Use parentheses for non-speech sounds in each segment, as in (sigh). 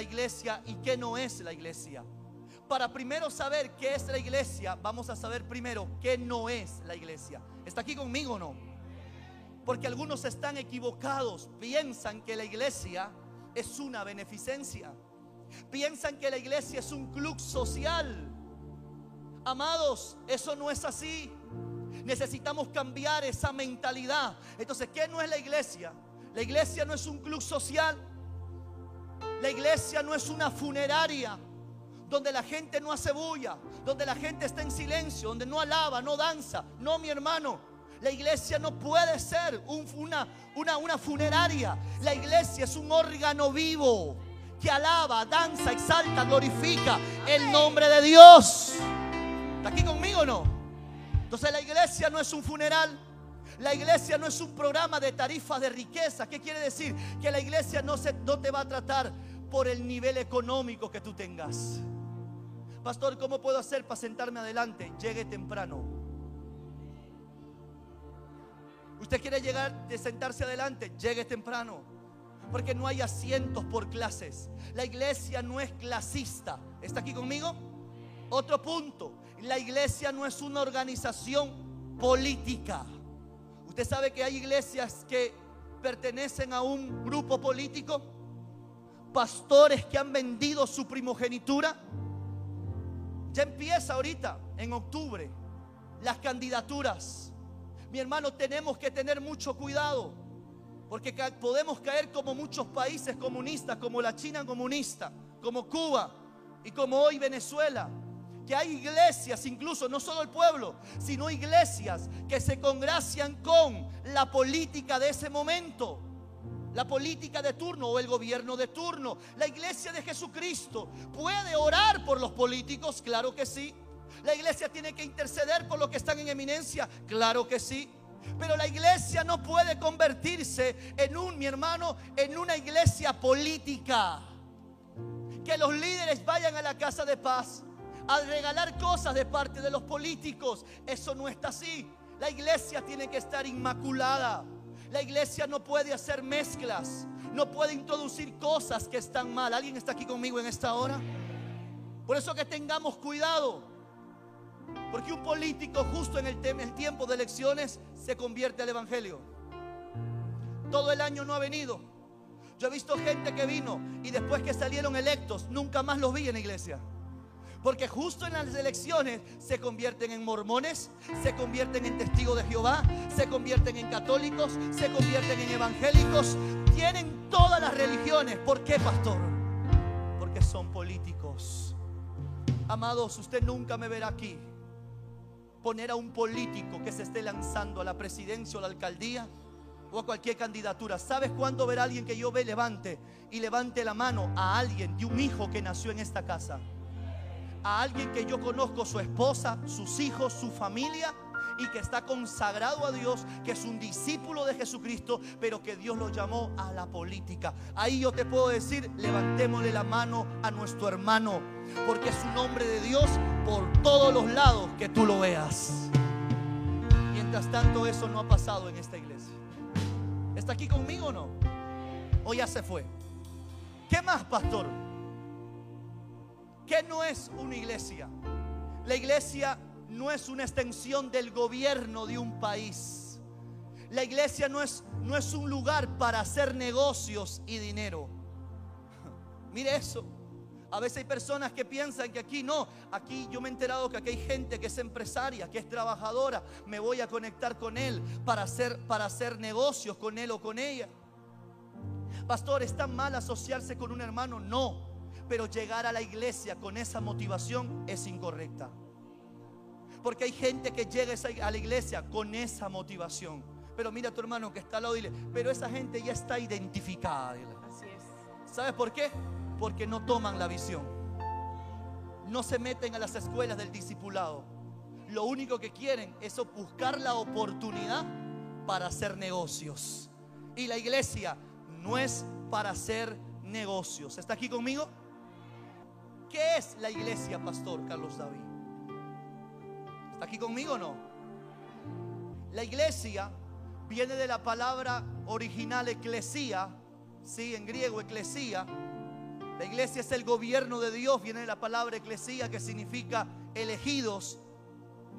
la iglesia y qué no es la iglesia. Para primero saber qué es la iglesia, vamos a saber primero qué no es la iglesia. ¿Está aquí conmigo o no? Porque algunos están equivocados, piensan que la iglesia es una beneficencia. Piensan que la iglesia es un club social. Amados, eso no es así. Necesitamos cambiar esa mentalidad. Entonces, ¿qué no es la iglesia? La iglesia no es un club social. La iglesia no es una funeraria donde la gente no hace bulla, donde la gente está en silencio, donde no alaba, no danza. No, mi hermano. La iglesia no puede ser una, una, una funeraria. La iglesia es un órgano vivo que alaba, danza, exalta, glorifica el nombre de Dios. ¿Está aquí conmigo o no? Entonces la iglesia no es un funeral. La iglesia no es un programa de tarifas de riqueza. ¿Qué quiere decir? Que la iglesia no, se, no te va a tratar por el nivel económico que tú tengas. Pastor, ¿cómo puedo hacer para sentarme adelante? Llegue temprano. Usted quiere llegar de sentarse adelante, llegue temprano. Porque no hay asientos por clases. La iglesia no es clasista. ¿Está aquí conmigo? Otro punto. La iglesia no es una organización política. Usted sabe que hay iglesias que pertenecen a un grupo político. Pastores que han vendido su primogenitura. Ya empieza ahorita, en octubre, las candidaturas mi hermano, tenemos que tener mucho cuidado. Porque podemos caer como muchos países comunistas, como la China comunista, como Cuba y como hoy Venezuela. Que hay iglesias, incluso no solo el pueblo, sino iglesias que se congracian con la política de ese momento. La política de turno o el gobierno de turno. La iglesia de Jesucristo puede orar por los políticos, claro que sí. La iglesia tiene que interceder por los que están en eminencia. Claro que sí. Pero la iglesia no puede convertirse en un, mi hermano, en una iglesia política. Que los líderes vayan a la casa de paz a regalar cosas de parte de los políticos. Eso no está así. La iglesia tiene que estar inmaculada. La iglesia no puede hacer mezclas. No puede introducir cosas que están mal. ¿Alguien está aquí conmigo en esta hora? Por eso que tengamos cuidado. Porque un político justo en el, tiempo de elecciones se convierte al Evangelio. Todo el año no ha venido. Yo he visto gente que vino y después que salieron electos, nunca más los vi en la iglesia. Porque justo en las elecciones se convierten en mormones, se convierten en testigos de Jehová, se convierten en católicos, se convierten en evangélicos. Tienen todas las religiones. ¿Por qué, pastor? Porque son políticos. Amados, usted nunca me verá aquí poner a un político que se esté lanzando a la presidencia o la alcaldía o a cualquier candidatura. ¿Sabes cuándo ver alguien que yo ve levante y levante la mano a alguien de un hijo que nació en esta casa? A alguien que yo conozco, su esposa, sus hijos, su familia y que está consagrado a Dios, que es un discípulo de Jesucristo, pero que Dios lo llamó a la política. Ahí yo te puedo decir, levantémosle la mano a nuestro hermano, porque es un hombre de Dios por todos los lados que tú lo veas. Mientras tanto, eso no ha pasado en esta iglesia. ¿Está aquí conmigo o no? O ya se fue. ¿Qué más, pastor? ¿Qué no es una iglesia? La iglesia no es una extensión del gobierno de un país. La iglesia no es, no es un lugar para hacer negocios y dinero. (laughs) Mire eso. A veces hay personas que piensan que aquí no, aquí yo me he enterado que aquí hay gente que es empresaria, que es trabajadora, me voy a conectar con él para hacer, para hacer negocios con él o con ella. Pastor, ¿está mal asociarse con un hermano? No, pero llegar a la iglesia con esa motivación es incorrecta. Porque hay gente que llega a la iglesia con esa motivación. Pero mira a tu hermano que está al lado y dile, pero esa gente ya está identificada. Así es. ¿Sabes por qué? Porque no toman la visión. No se meten a las escuelas del discipulado. Lo único que quieren es buscar la oportunidad para hacer negocios. Y la iglesia no es para hacer negocios. ¿Está aquí conmigo? ¿Qué es la iglesia, Pastor Carlos David? ¿Está aquí conmigo o no? La iglesia viene de la palabra original eclesía, sí, en griego eclesía, La iglesia es el gobierno de Dios, viene de la palabra eclesía que significa elegidos,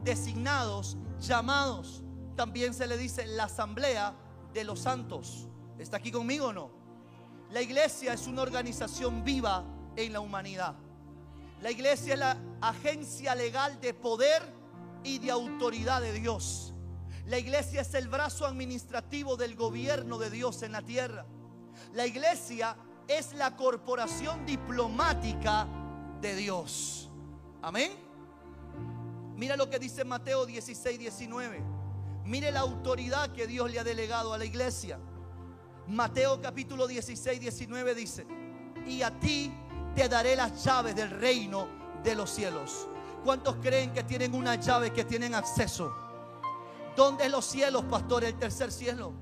designados, llamados. También se le dice la asamblea de los santos. ¿Está aquí conmigo o no? La iglesia es una organización viva en la humanidad. La iglesia es la agencia legal de poder y de autoridad de Dios. La iglesia es el brazo administrativo del gobierno de Dios en la tierra. La iglesia es la corporación diplomática de Dios. Amén. Mira lo que dice Mateo 16, 19. Mire la autoridad que Dios le ha delegado a la iglesia. Mateo capítulo 16, 19 dice, y a ti te daré las llaves del reino de los cielos. ¿Cuántos creen que tienen una llave que tienen acceso? ¿Dónde es los cielos, pastor? El tercer cielo.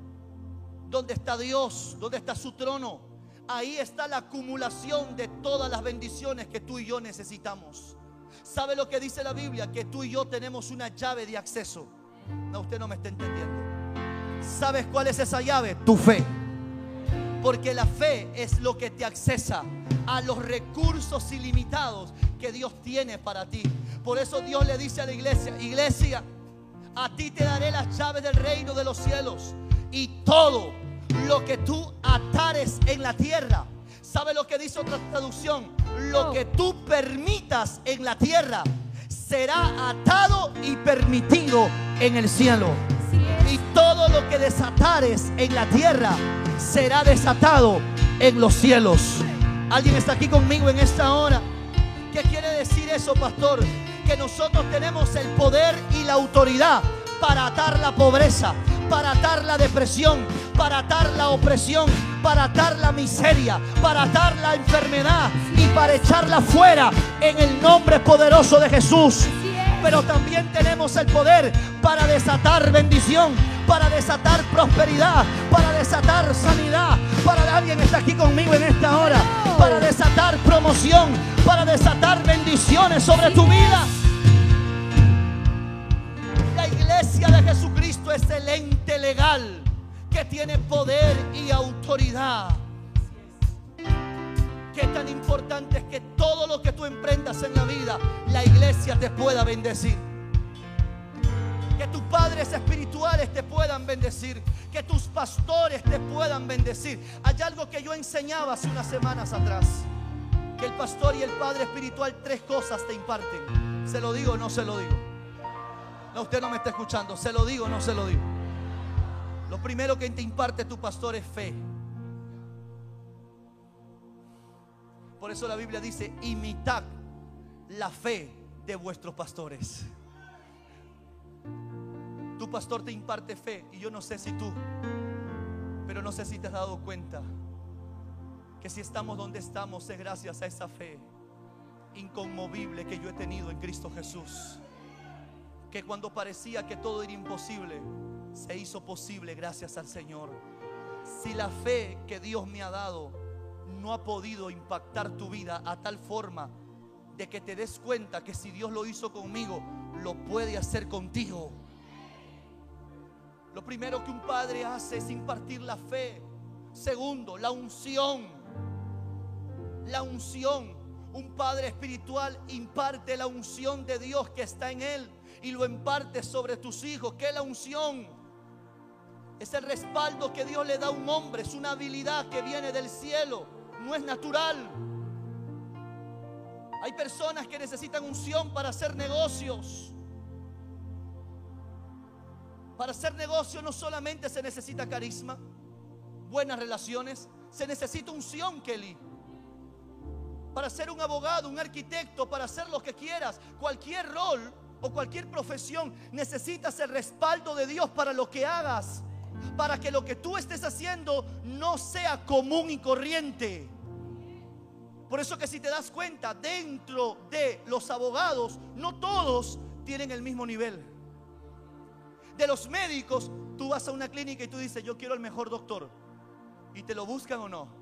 ¿Dónde está Dios? ¿Dónde está su trono? Ahí está la acumulación de todas las bendiciones que tú y yo necesitamos. ¿Sabe lo que dice la Biblia? Que tú y yo tenemos una llave de acceso. No, usted no me está entendiendo. ¿Sabes cuál es esa llave? Tu fe. Porque la fe es lo que te accesa a los recursos ilimitados que Dios tiene para ti. Por eso Dios le dice a la iglesia, iglesia, a ti te daré las llaves del reino de los cielos y todo lo que tú atares en la tierra. ¿Sabe lo que dice otra traducción? Lo que tú permitas en la tierra será atado y permitido en el cielo. Y todo lo que desatares en la tierra será desatado en los cielos. ¿Alguien está aquí conmigo en esta hora? ¿Qué quiere decir eso, pastor? Que nosotros tenemos el poder y la autoridad para atar la pobreza, para atar la depresión, para atar la opresión, para atar la miseria, para atar la enfermedad y para echarla fuera en el nombre poderoso de Jesús pero también tenemos el poder para desatar bendición, para desatar prosperidad, para desatar sanidad. Para alguien está aquí conmigo en esta hora, para desatar promoción, para desatar bendiciones sobre tu vida. La iglesia de Jesucristo es el ente legal que tiene poder y autoridad. Qué tan importante es que todo lo que tú emprendas en la vida, la iglesia te pueda bendecir. Que tus padres espirituales te puedan bendecir. Que tus pastores te puedan bendecir. Hay algo que yo enseñaba hace unas semanas atrás. Que el pastor y el padre espiritual tres cosas te imparten. ¿Se lo digo o no se lo digo? No, usted no me está escuchando. ¿Se lo digo o no se lo digo? Lo primero que te imparte tu pastor es fe. Por eso la Biblia dice, imitad la fe de vuestros pastores. Tu pastor te imparte fe y yo no sé si tú, pero no sé si te has dado cuenta que si estamos donde estamos es gracias a esa fe inconmovible que yo he tenido en Cristo Jesús. Que cuando parecía que todo era imposible, se hizo posible gracias al Señor. Si la fe que Dios me ha dado no ha podido impactar tu vida a tal forma de que te des cuenta que si Dios lo hizo conmigo, lo puede hacer contigo. Lo primero que un padre hace es impartir la fe. Segundo, la unción. La unción. Un padre espiritual imparte la unción de Dios que está en él y lo imparte sobre tus hijos. ¿Qué es la unción? Es el respaldo que Dios le da a un hombre, es una habilidad que viene del cielo no es natural. Hay personas que necesitan unción para hacer negocios. Para hacer negocios no solamente se necesita carisma, buenas relaciones, se necesita unción, Kelly. Para ser un abogado, un arquitecto, para hacer lo que quieras, cualquier rol o cualquier profesión, necesitas el respaldo de Dios para lo que hagas para que lo que tú estés haciendo no sea común y corriente. Por eso que si te das cuenta, dentro de los abogados, no todos tienen el mismo nivel. De los médicos, tú vas a una clínica y tú dices, yo quiero el mejor doctor. ¿Y te lo buscan o no?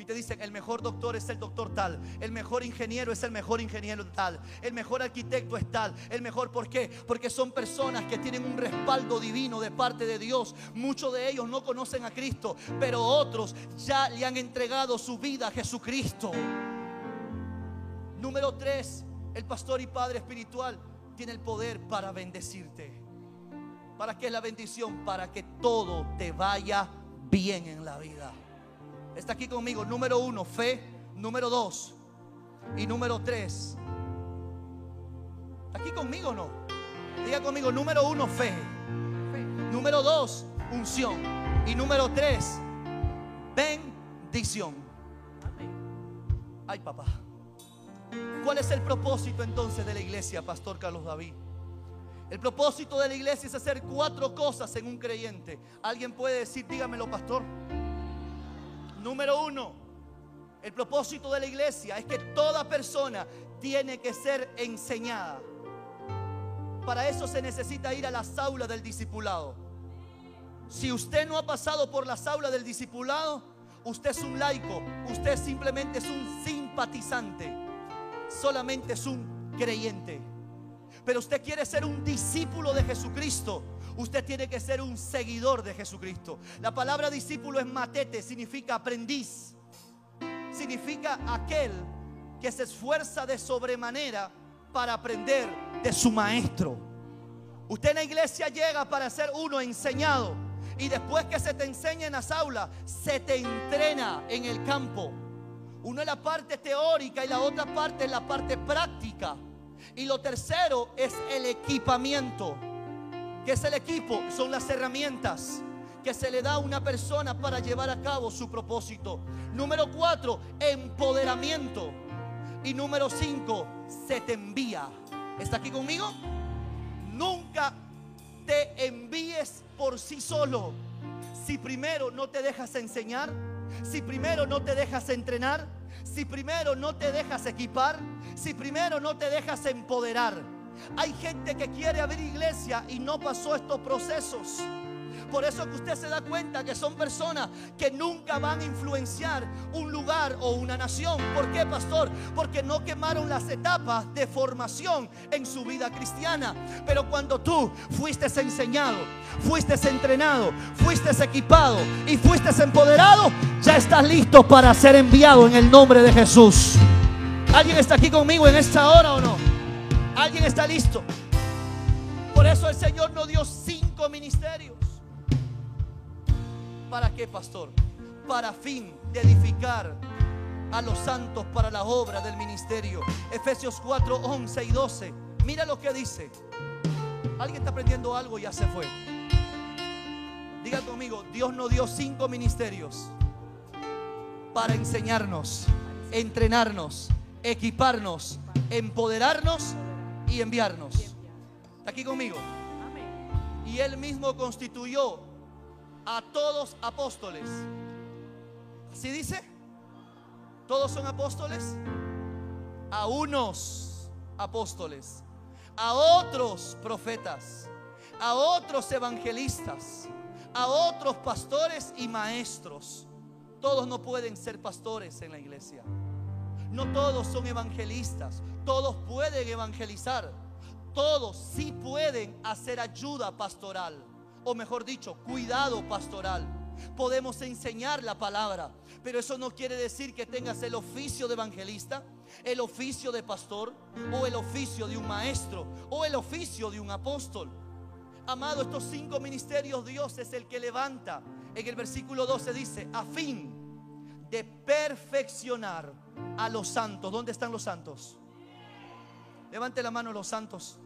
Y te dicen, el mejor doctor es el doctor tal, el mejor ingeniero es el mejor ingeniero tal, el mejor arquitecto es tal, el mejor, ¿por qué? Porque son personas que tienen un respaldo divino de parte de Dios. Muchos de ellos no conocen a Cristo, pero otros ya le han entregado su vida a Jesucristo. Número tres, el pastor y padre espiritual tiene el poder para bendecirte. ¿Para qué es la bendición? Para que todo te vaya bien en la vida. Está aquí conmigo. Número uno, fe. Número dos. Y número tres. ¿Está aquí conmigo o no? Diga conmigo, número uno, fe. Número dos, unción. Y número tres, bendición. Ay, papá. ¿Cuál es el propósito entonces de la iglesia, Pastor Carlos David? El propósito de la iglesia es hacer cuatro cosas en un creyente. ¿Alguien puede decir, dígamelo, pastor? Número uno, el propósito de la iglesia es que toda persona tiene que ser enseñada. Para eso se necesita ir a las aulas del discipulado. Si usted no ha pasado por las aulas del discipulado, usted es un laico, usted simplemente es un simpatizante, solamente es un creyente. Pero usted quiere ser un discípulo de Jesucristo. Usted tiene que ser un seguidor de Jesucristo. La palabra discípulo es matete, significa aprendiz. Significa aquel que se esfuerza de sobremanera para aprender de su maestro. Usted en la iglesia llega para ser uno enseñado. Y después que se te enseña en las aulas, se te entrena en el campo. Uno es la parte teórica y la otra parte es la parte práctica. Y lo tercero es el equipamiento. ¿Qué es el equipo? Son las herramientas que se le da a una persona para llevar a cabo su propósito. Número cuatro, empoderamiento. Y número cinco, se te envía. ¿Está aquí conmigo? Nunca te envíes por sí solo. Si primero no te dejas enseñar, si primero no te dejas entrenar, si primero no te dejas equipar, si primero no te dejas empoderar. Hay gente que quiere abrir iglesia y no pasó estos procesos. Por eso que usted se da cuenta que son personas que nunca van a influenciar un lugar o una nación. ¿Por qué, pastor? Porque no quemaron las etapas de formación en su vida cristiana. Pero cuando tú fuiste enseñado, fuiste entrenado, fuiste equipado y fuiste empoderado, ya estás listo para ser enviado en el nombre de Jesús. ¿Alguien está aquí conmigo en esta hora o no? ¿Alguien está listo? Por eso el Señor nos dio cinco ministerios. ¿Para qué, pastor? Para fin de edificar a los santos para la obra del ministerio. Efesios 4, 11 y 12. Mira lo que dice. Alguien está aprendiendo algo y ya se fue. Diga conmigo, Dios nos dio cinco ministerios para enseñarnos, entrenarnos, equiparnos, empoderarnos y enviarnos. ¿Está aquí conmigo? Y Él mismo constituyó a todos apóstoles. ¿Así dice? ¿Todos son apóstoles? A unos apóstoles, a otros profetas, a otros evangelistas, a otros pastores y maestros. Todos no pueden ser pastores en la iglesia. No todos son evangelistas. Todos pueden evangelizar. Todos sí pueden hacer ayuda pastoral o mejor dicho, cuidado pastoral. Podemos enseñar la palabra, pero eso no quiere decir que tengas el oficio de evangelista, el oficio de pastor, o el oficio de un maestro, o el oficio de un apóstol. Amado, estos cinco ministerios Dios es el que levanta. En el versículo 12 dice, a fin de perfeccionar a los santos. ¿Dónde están los santos? Levante la mano los santos.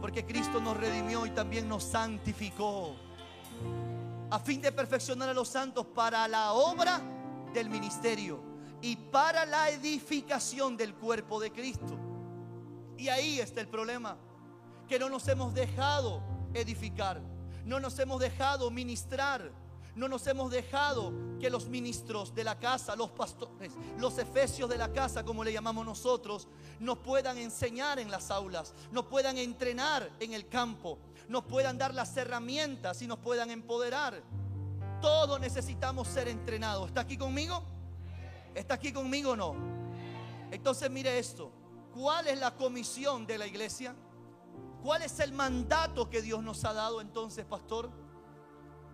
Porque Cristo nos redimió y también nos santificó. A fin de perfeccionar a los santos para la obra del ministerio y para la edificación del cuerpo de Cristo. Y ahí está el problema, que no nos hemos dejado edificar, no nos hemos dejado ministrar no nos hemos dejado que los ministros de la casa, los pastores, los efesios de la casa, como le llamamos nosotros, nos puedan enseñar en las aulas, nos puedan entrenar en el campo, nos puedan dar las herramientas y nos puedan empoderar. Todos necesitamos ser entrenados. ¿Está aquí conmigo? ¿Está aquí conmigo o no? Entonces mire esto. ¿Cuál es la comisión de la iglesia? ¿Cuál es el mandato que Dios nos ha dado entonces, pastor?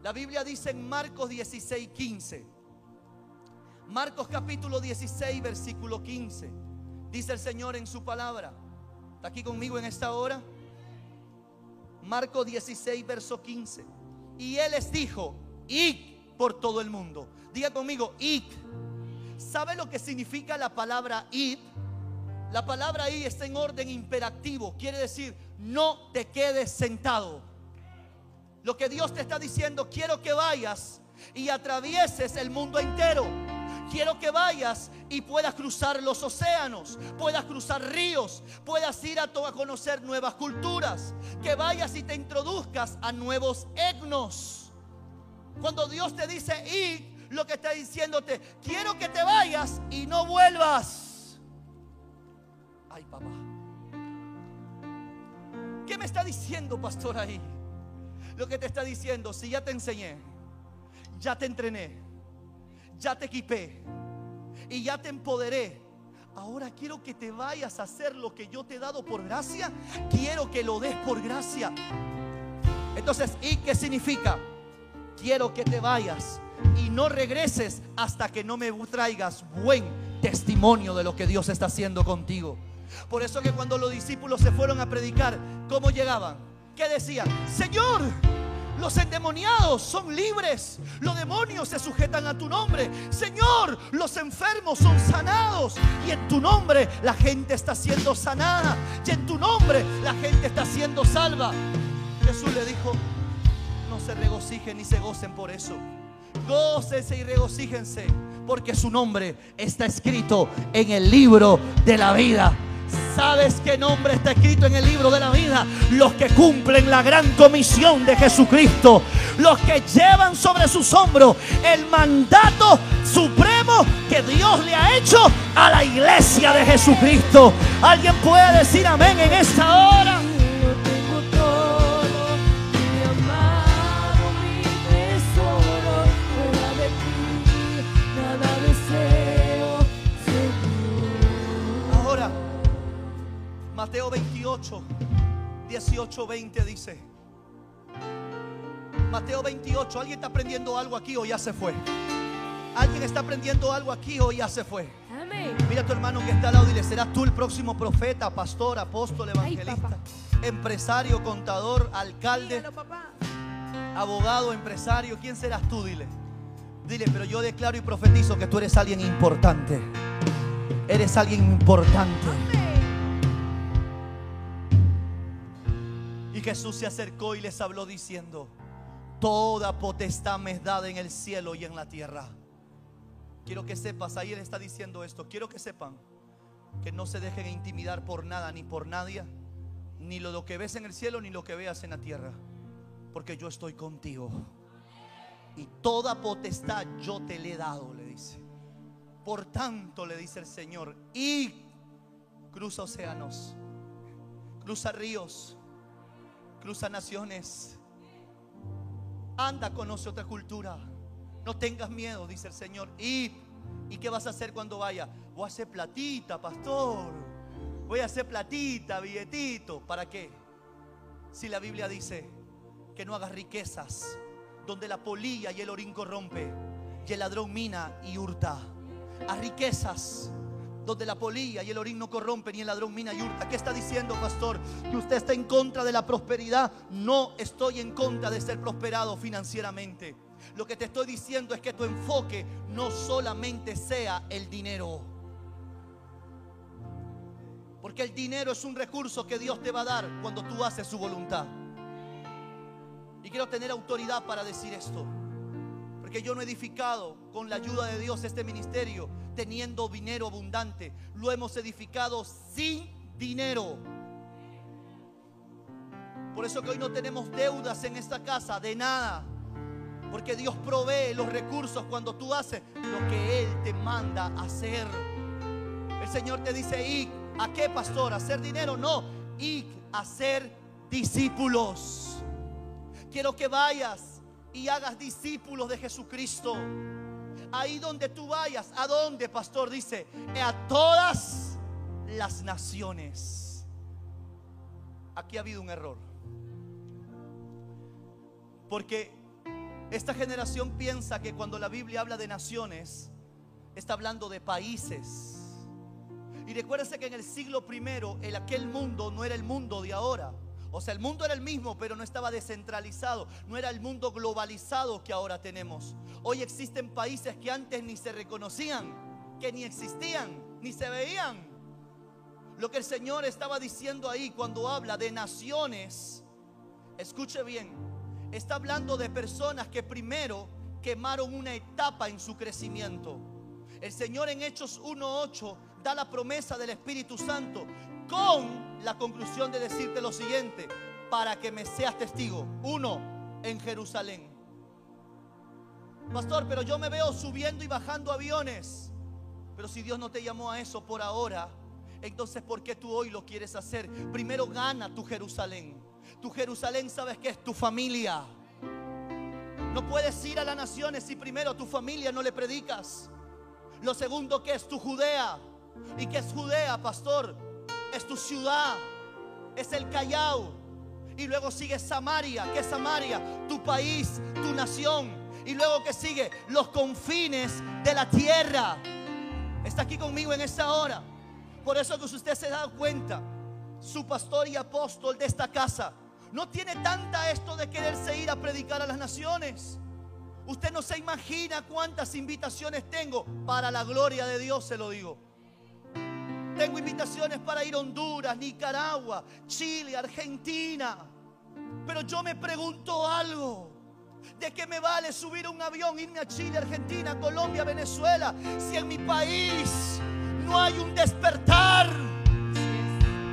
La Biblia dice en Marcos 16, 15. Marcos capítulo 16, versículo 15. Dice el Señor en su palabra. ¿Está aquí conmigo en esta hora? Marcos 16, verso 15. Y Él les dijo, id por todo el mundo. Diga conmigo, id. ¿Sabe lo que significa la palabra id? La palabra id está en orden imperativo. Quiere decir, no te quedes sentado. Lo que Dios te está diciendo, quiero que vayas y atravieses el mundo entero. Quiero que vayas y puedas cruzar los océanos, puedas cruzar ríos, puedas ir a, a conocer nuevas culturas, que vayas y te introduzcas a nuevos etnos. Cuando Dios te dice ir, lo que está diciéndote, quiero que te vayas y no vuelvas. Ay, papá. ¿Qué me está diciendo, pastor, ahí? Lo que te está diciendo, si ya te enseñé, ya te entrené, ya te equipé y ya te empoderé. Ahora quiero que te vayas a hacer lo que yo te he dado por gracia. Quiero que lo des por gracia. Entonces, ¿y qué significa? Quiero que te vayas y no regreses hasta que no me traigas buen testimonio de lo que Dios está haciendo contigo. Por eso que cuando los discípulos se fueron a predicar, ¿cómo llegaban? ¿Qué decían? Señor, los endemoniados son libres. Los demonios se sujetan a tu nombre. Señor, los enfermos son sanados. Y en tu nombre la gente está siendo sanada. Y en tu nombre la gente está siendo salva. Jesús le dijo, no se regocijen ni se gocen por eso. Gócense y regocíjense porque su nombre está escrito en el libro de la vida. ¿Sabes qué nombre está escrito en el libro de la vida? Los que cumplen la gran comisión de Jesucristo. Los que llevan sobre sus hombros el mandato supremo que Dios le ha hecho a la iglesia de Jesucristo. ¿Alguien puede decir amén en esta hora? Mateo 28, 18, 20 dice. Mateo 28, ¿alguien está aprendiendo algo aquí o ya se fue? ¿Alguien está aprendiendo algo aquí o ya se fue? Mira a tu hermano que está al lado y dile, serás tú el próximo profeta, pastor, apóstol, evangelista, empresario, contador, alcalde, abogado, empresario. ¿Quién serás tú? Dile. Dile, pero yo declaro y profetizo que tú eres alguien importante. Eres alguien importante. Jesús se acercó y les habló diciendo, toda potestad me es dada en el cielo y en la tierra. Quiero que sepas, ahí Él está diciendo esto, quiero que sepan que no se dejen intimidar por nada ni por nadie, ni lo que ves en el cielo ni lo que veas en la tierra, porque yo estoy contigo. Y toda potestad yo te le he dado, le dice. Por tanto, le dice el Señor, y cruza océanos, cruza ríos, cruza naciones, anda, conoce otra cultura. No tengas miedo, dice el Señor. Y, ¿y qué vas a hacer cuando vaya? Voy a hacer platita, pastor. Voy a hacer platita, billetito. ¿Para qué? Si la Biblia dice que no hagas riquezas donde la polilla y el orín corrompe y el ladrón mina y hurta. A riquezas donde la polilla y el orín no corrompen y el ladrón mina y hurta. ¿Qué está diciendo, pastor? Que usted está en contra de la prosperidad. No estoy en contra de ser prosperado financieramente. Lo que te estoy diciendo es que tu enfoque no solamente sea el dinero. Porque el dinero es un recurso que Dios te va a dar cuando tú haces su voluntad. Y quiero tener autoridad para decir esto. Porque yo no he edificado con la ayuda de Dios este ministerio teniendo dinero abundante. Lo hemos edificado sin dinero. Por eso que hoy no tenemos deudas en esta casa, de nada. Porque Dios provee los recursos cuando tú haces lo que Él te manda hacer. El Señor te dice, ¿y a qué pastor? ¿A hacer dinero? No, y a ser discípulos. Quiero que vayas y hagas discípulos de Jesucristo. Ahí donde tú vayas, ¿a dónde, pastor? Dice, a todas las naciones. Aquí ha habido un error. Porque esta generación piensa que cuando la Biblia habla de naciones, está hablando de países. Y recuérdese que en el siglo primero, el aquel mundo no era el mundo de ahora. O sea, el mundo era el mismo, pero no estaba descentralizado. No era el mundo globalizado que ahora tenemos. Hoy existen países que antes ni se reconocían, que ni existían, ni se veían. Lo que el Señor estaba diciendo ahí cuando habla de naciones, escuche bien, está hablando de personas que primero quemaron una etapa en su crecimiento. El Señor en Hechos 1.8 da la promesa del Espíritu Santo con la conclusión de decirte lo siguiente, para que me seas testigo. Uno, en Jerusalén. Pastor, pero yo me veo subiendo y bajando aviones. Pero si Dios no te llamó a eso por ahora, entonces ¿por qué tú hoy lo quieres hacer? Primero gana tu Jerusalén. Tu Jerusalén, ¿sabes que es? Tu familia. No puedes ir a las naciones si primero a tu familia no le predicas. Lo segundo que es tu Judea. ¿Y qué es Judea, pastor? Es tu ciudad. Es el Callao. Y luego sigue Samaria. ¿Qué es Samaria? Tu país, tu nación. Y luego que sigue los confines de la tierra. Está aquí conmigo en esta hora. Por eso que usted se da cuenta, su pastor y apóstol de esta casa no tiene tanta esto de quererse ir a predicar a las naciones. Usted no se imagina cuántas invitaciones tengo para la gloria de Dios, se lo digo. Tengo invitaciones para ir a Honduras, Nicaragua, Chile, Argentina. Pero yo me pregunto algo. ¿De qué me vale subir un avión, irme a Chile, Argentina, Colombia, Venezuela, si en mi país no hay un despertar?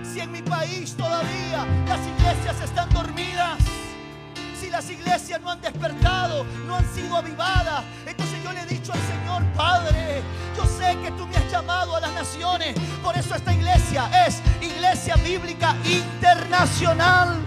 Si en mi país todavía las iglesias están dormidas, las iglesias no han despertado, no han sido avivadas, entonces yo le he dicho al Señor, Padre, yo sé que tú me has llamado a las naciones, por eso esta iglesia es Iglesia Bíblica Internacional.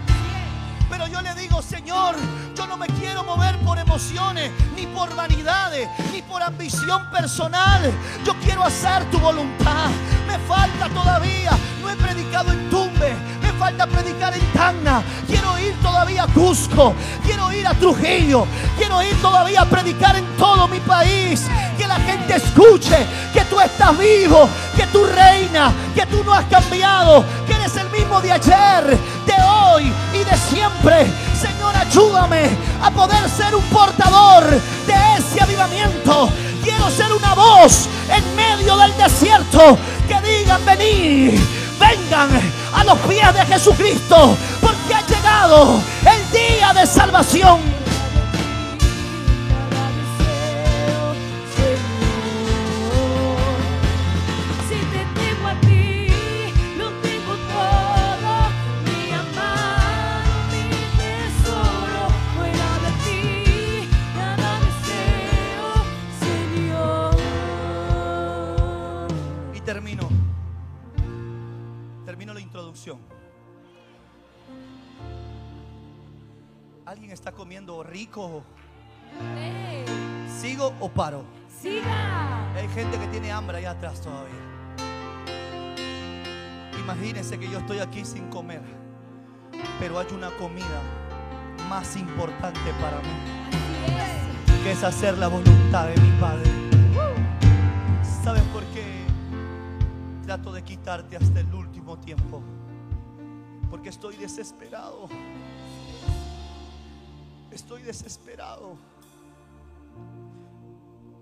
Pero yo le digo, Señor, yo no me quiero mover por emociones, ni por vanidades, ni por ambición personal. Yo quiero hacer tu voluntad. Me falta todavía. No he predicado en Tumbe. Falta predicar en Tacna. Quiero ir todavía a Cusco. Quiero ir a Trujillo. Quiero ir todavía a predicar en todo mi país. Que la gente escuche que tú estás vivo, que tú reinas, que tú no has cambiado, que eres el mismo de ayer, de hoy y de siempre. Señor, ayúdame a poder ser un portador de ese avivamiento. Quiero ser una voz en medio del desierto que digan, venid, vengan a los pies de Jesucristo, porque ha llegado el día de salvación. Está comiendo rico? ¿Sigo o paro? ¡Siga! Hay gente que tiene hambre allá atrás todavía. Imagínense que yo estoy aquí sin comer, pero hay una comida más importante para mí, que es hacer la voluntad de mi Padre. ¿Sabes por qué trato de quitarte hasta el último tiempo? Porque estoy desesperado. Estoy desesperado.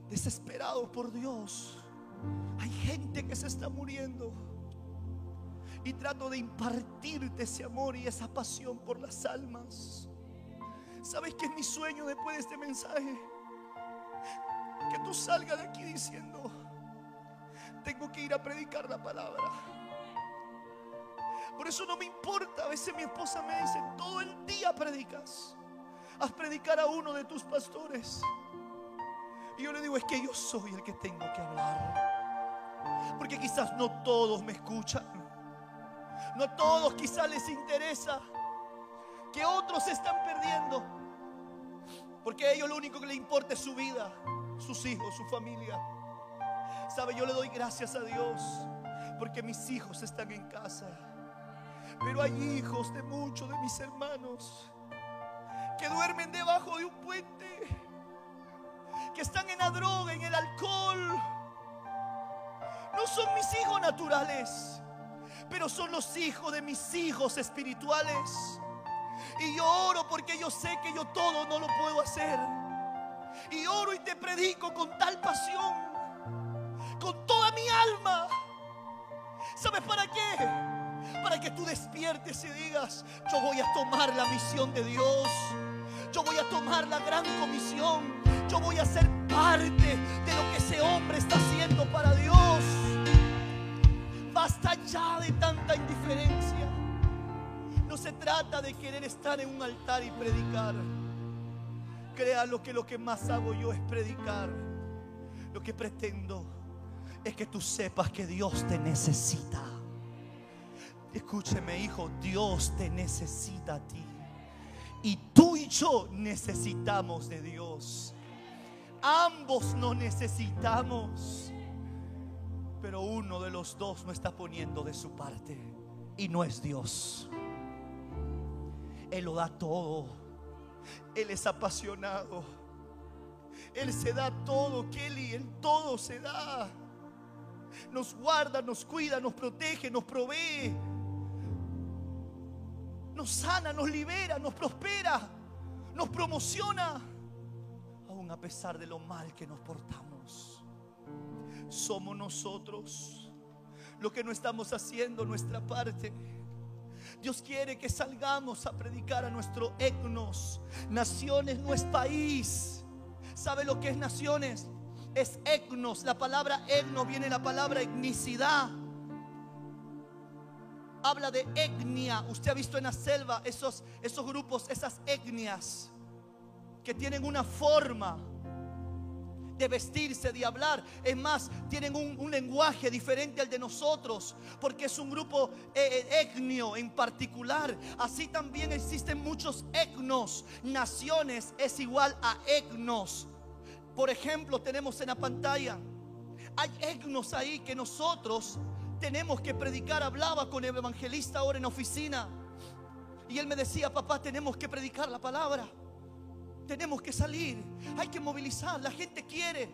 Desesperado por Dios. Hay gente que se está muriendo. Y trato de impartirte ese amor y esa pasión por las almas. ¿Sabes qué es mi sueño después de este mensaje? Que tú salgas de aquí diciendo, tengo que ir a predicar la palabra. Por eso no me importa. A veces mi esposa me dice, todo el día predicas. Haz predicar a uno de tus pastores. Y yo le digo, es que yo soy el que tengo que hablar. Porque quizás no todos me escuchan. No todos quizás les interesa. Que otros se están perdiendo. Porque a ellos lo único que les importa es su vida, sus hijos, su familia. Sabe, yo le doy gracias a Dios porque mis hijos están en casa. Pero hay hijos de muchos de mis hermanos que duermen debajo de un puente, que están en la droga, en el alcohol. No son mis hijos naturales, pero son los hijos de mis hijos espirituales. Y yo oro porque yo sé que yo todo no lo puedo hacer. Y oro y te predico con tal pasión, con toda mi alma. ¿Sabes para qué? Para que tú despiertes y digas, yo voy a tomar la misión de Dios. Yo voy a tomar la gran comisión. Yo voy a ser parte de lo que ese hombre está haciendo para Dios. Basta ya de tanta indiferencia. No se trata de querer estar en un altar y predicar. Créalo que lo que más hago yo es predicar. Lo que pretendo es que tú sepas que Dios te necesita. Escúcheme, hijo, Dios te necesita a ti. Y tú y yo necesitamos de Dios. Ambos nos necesitamos. Pero uno de los dos no está poniendo de su parte. Y no es Dios. Él lo da todo. Él es apasionado. Él se da todo, Kelly. En todo se da. Nos guarda, nos cuida, nos protege, nos provee. Nos sana, nos libera, nos prospera, nos promociona. Aún a pesar de lo mal que nos portamos. Somos nosotros lo que no estamos haciendo nuestra parte. Dios quiere que salgamos a predicar a nuestro etnos. Naciones no es país. ¿Sabe lo que es naciones? Es etnos. La palabra etno viene de la palabra etnicidad. Habla de etnia. Usted ha visto en la selva esos, esos grupos, esas etnias que tienen una forma de vestirse, de hablar. Es más, tienen un, un lenguaje diferente al de nosotros, porque es un grupo eh, eh, etnio en particular. Así también existen muchos etnos. Naciones es igual a etnos. Por ejemplo, tenemos en la pantalla, hay etnos ahí que nosotros tenemos que predicar. Hablaba con el evangelista ahora en oficina. Y él me decía, papá, tenemos que predicar la palabra. Tenemos que salir. Hay que movilizar. La gente quiere.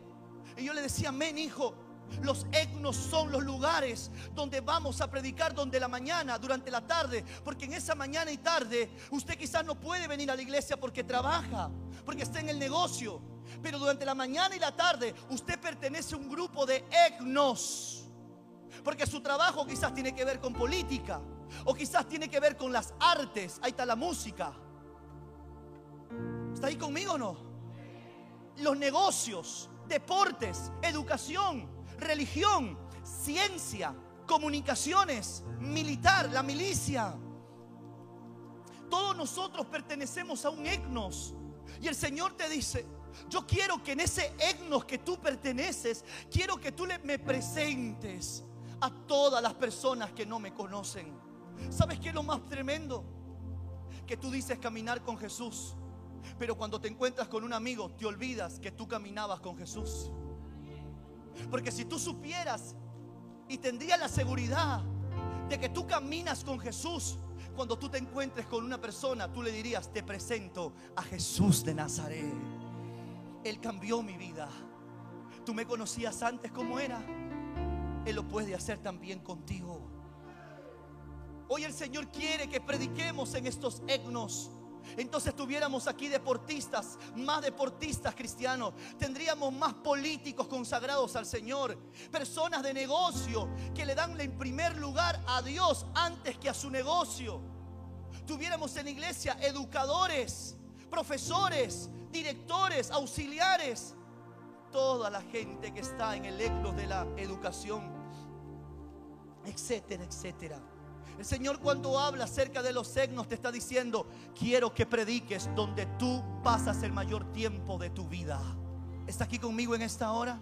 Y yo le decía, amén, hijo. Los etnos son los lugares donde vamos a predicar, donde la mañana, durante la tarde, porque en esa mañana y tarde usted quizás no puede venir a la iglesia porque trabaja, porque está en el negocio, pero durante la mañana y la tarde usted pertenece a un grupo de etnos, porque su trabajo quizás tiene que ver con política, o quizás tiene que ver con las artes, ahí está la música. ¿Está ahí conmigo o no? Los negocios, deportes, educación, religión, ciencia, comunicaciones, militar, la milicia. Todos nosotros pertenecemos a un etnos. Y el Señor te dice, yo quiero que en ese etnos que tú perteneces, quiero que tú me presentes a todas las personas que no me conocen. ¿Sabes qué es lo más tremendo? Que tú dices caminar con Jesús, pero cuando te encuentras con un amigo te olvidas que tú caminabas con Jesús. Porque si tú supieras y tendrías la seguridad de que tú caminas con Jesús, cuando tú te encuentres con una persona, tú le dirías, te presento a Jesús de Nazaret. Él cambió mi vida. Tú me conocías antes como era. Él lo puede hacer también contigo. Hoy el Señor quiere que prediquemos en estos etnos. Entonces tuviéramos aquí deportistas, más deportistas cristianos, tendríamos más políticos consagrados al Señor, personas de negocio que le dan en primer lugar a Dios antes que a su negocio. Tuviéramos en la iglesia educadores, profesores, directores, auxiliares, toda la gente que está en el eclos de la educación, etcétera, etcétera. El Señor cuando habla acerca de los signos te está diciendo, quiero que prediques donde tú pasas el mayor tiempo de tu vida. ¿Está aquí conmigo en esta hora?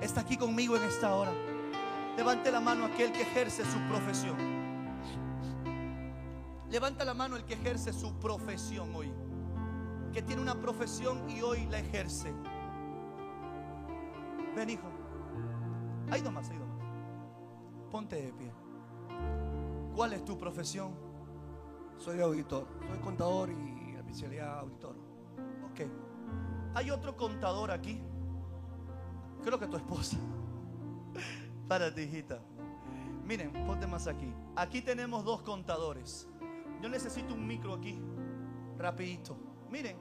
¿Está aquí conmigo en esta hora? Levante la mano aquel que ejerce su profesión. Levanta la mano el que ejerce su profesión hoy. que tiene una profesión y hoy la ejerce. Ven, hijo. Hay dos más, hay dos más. Ponte de pie. ¿Cuál es tu profesión? Soy auditor, soy contador y la especialidad auditor. Ok. Hay otro contador aquí. Creo que tu esposa. (laughs) Párate, hijita. Miren, ponte más aquí. Aquí tenemos dos contadores. Yo necesito un micro aquí. Rapidito. Miren,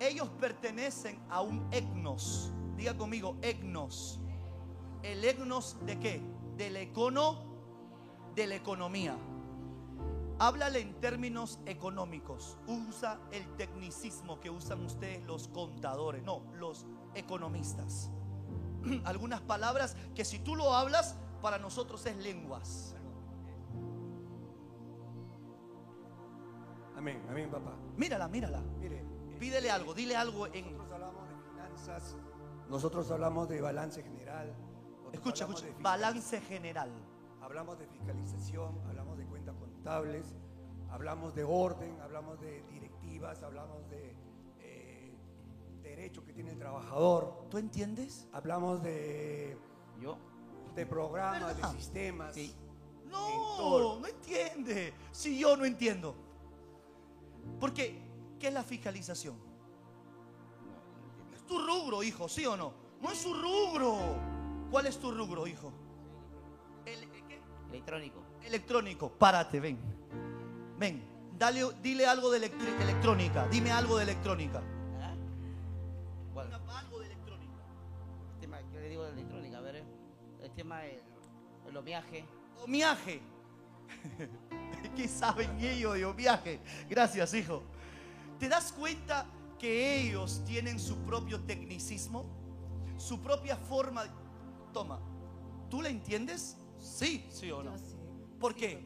ellos pertenecen a un etnos. Diga conmigo, etnos. ¿El etnos de qué? Del econo, de la economía. Háblale en términos económicos. Usa el tecnicismo que usan ustedes los contadores, no, los economistas. (clears throat) Algunas palabras que si tú lo hablas, para nosotros es lenguas. Amén, amén, papá. Mírala, mírala. Mire, eh, Pídele algo, dile algo en... nosotros hablamos de finanzas, nosotros hablamos de balance general. Escucha, hablamos escucha. Balance general. Hablamos de fiscalización, hablamos de cuentas contables, hablamos de orden, hablamos de directivas, hablamos de eh, derechos que tiene el trabajador, ¿Tú entiendes? hablamos de, Yo, de programas, ¿Verdad? de sistemas. Sí. No, todo. no entiende. Si yo no entiendo. Porque, ¿qué es la fiscalización? Es tu rubro, hijo, ¿sí o no? No es su rubro. ¿Cuál es tu rubro, hijo? El- ¿qué? electrónico. Electrónico. Párate, ven. Ven, dale, dile algo de electrónica. Dime algo de electrónica. ¿Ah? ¿Cuál? Algo de electrónica. El tema, ¿Qué le digo de electrónica? A ver, eh. el tema del el homiaje. Omiaje. (laughs) ¿Qué saben ellos de omiaje? Gracias, hijo. ¿Te das cuenta que ellos tienen su propio tecnicismo? Su propia forma. Toma, ¿tú la entiendes? Sí, sí o no. ¿Por qué?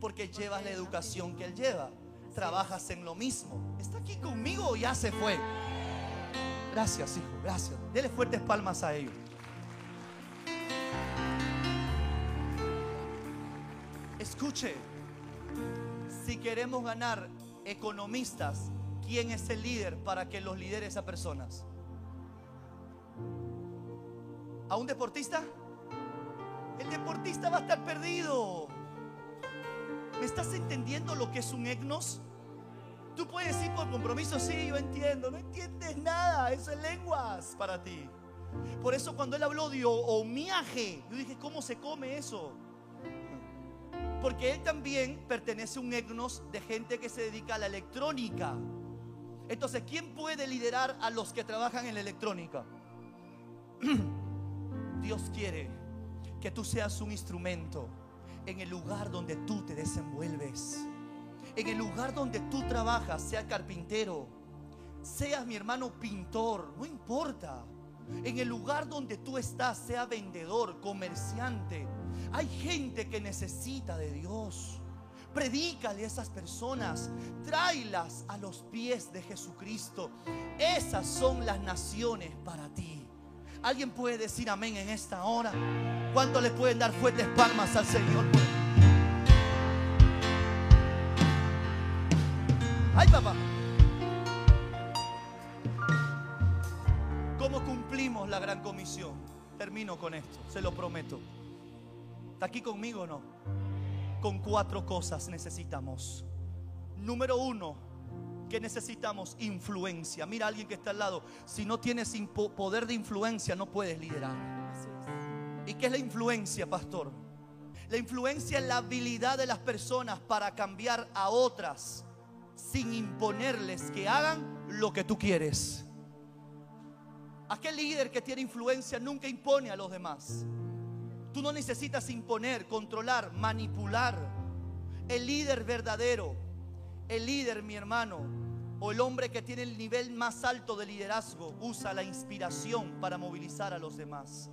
Porque llevas la educación que él lleva. Trabajas en lo mismo. ¿Está aquí conmigo o ya se fue? Gracias, hijo, gracias. Dele fuertes palmas a ellos. Escuche, si queremos ganar economistas, ¿quién es el líder para que los lidere esas personas? ¿A un deportista? El deportista va a estar perdido. ¿Me estás entendiendo lo que es un etnos? Tú puedes decir por compromiso, sí, yo entiendo. No entiendes nada, eso es lenguas para ti. Por eso cuando él habló de o- omiaje, yo dije, ¿cómo se come eso? Porque él también pertenece a un etnos de gente que se dedica a la electrónica. Entonces, ¿quién puede liderar a los que trabajan en la electrónica? (clears throat) Dios quiere que tú seas un instrumento en el lugar donde tú te desenvuelves. En el lugar donde tú trabajas, sea carpintero, seas mi hermano pintor, no importa. En el lugar donde tú estás, sea vendedor, comerciante. Hay gente que necesita de Dios. Predícale a esas personas, tráelas a los pies de Jesucristo. Esas son las naciones para ti. ¿Alguien puede decir amén en esta hora? ¿Cuánto le pueden dar fuertes palmas al Señor? ¡Ay, papá! ¿Cómo cumplimos la gran comisión? Termino con esto, se lo prometo. ¿Está aquí conmigo o no? Con cuatro cosas necesitamos. Número uno, que necesitamos influencia. Mira a alguien que está al lado. Si no tienes poder de influencia, no puedes liderar. ¿Y qué es la influencia, pastor? La influencia es la habilidad de las personas para cambiar a otras sin imponerles que hagan lo que tú quieres. Aquel líder que tiene influencia nunca impone a los demás. Tú no necesitas imponer, controlar, manipular. El líder verdadero, el líder, mi hermano, o el hombre que tiene el nivel más alto de liderazgo, usa la inspiración para movilizar a los demás.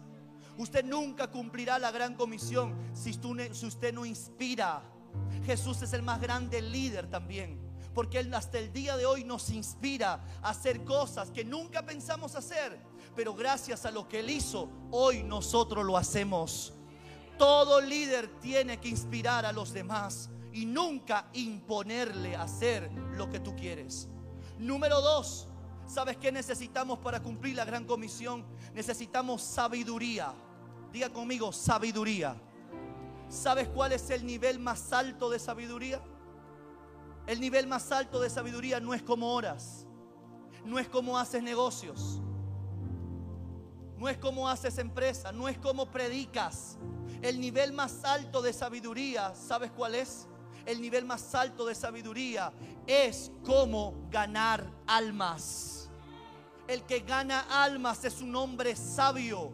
Usted nunca cumplirá la gran comisión si, usted no inspira. Jesús es el más grande líder también. Porque Él hasta el día de hoy nos inspira a hacer cosas que nunca pensamos hacer. Pero gracias a lo que Él hizo, hoy nosotros lo hacemos. Todo líder tiene que inspirar a los demás y nunca imponerle hacer lo que tú quieres. Número dos, ¿sabes qué necesitamos para cumplir la gran comisión? Necesitamos sabiduría. Diga conmigo, sabiduría. ¿Sabes cuál es el nivel más alto de sabiduría? El nivel más alto de sabiduría no es como oras, no es como haces negocios, no es como haces empresa, no es como predicas. El nivel más alto de sabiduría, ¿sabes cuál es? El nivel más alto de sabiduría es cómo ganar almas. El que gana almas es un hombre sabio.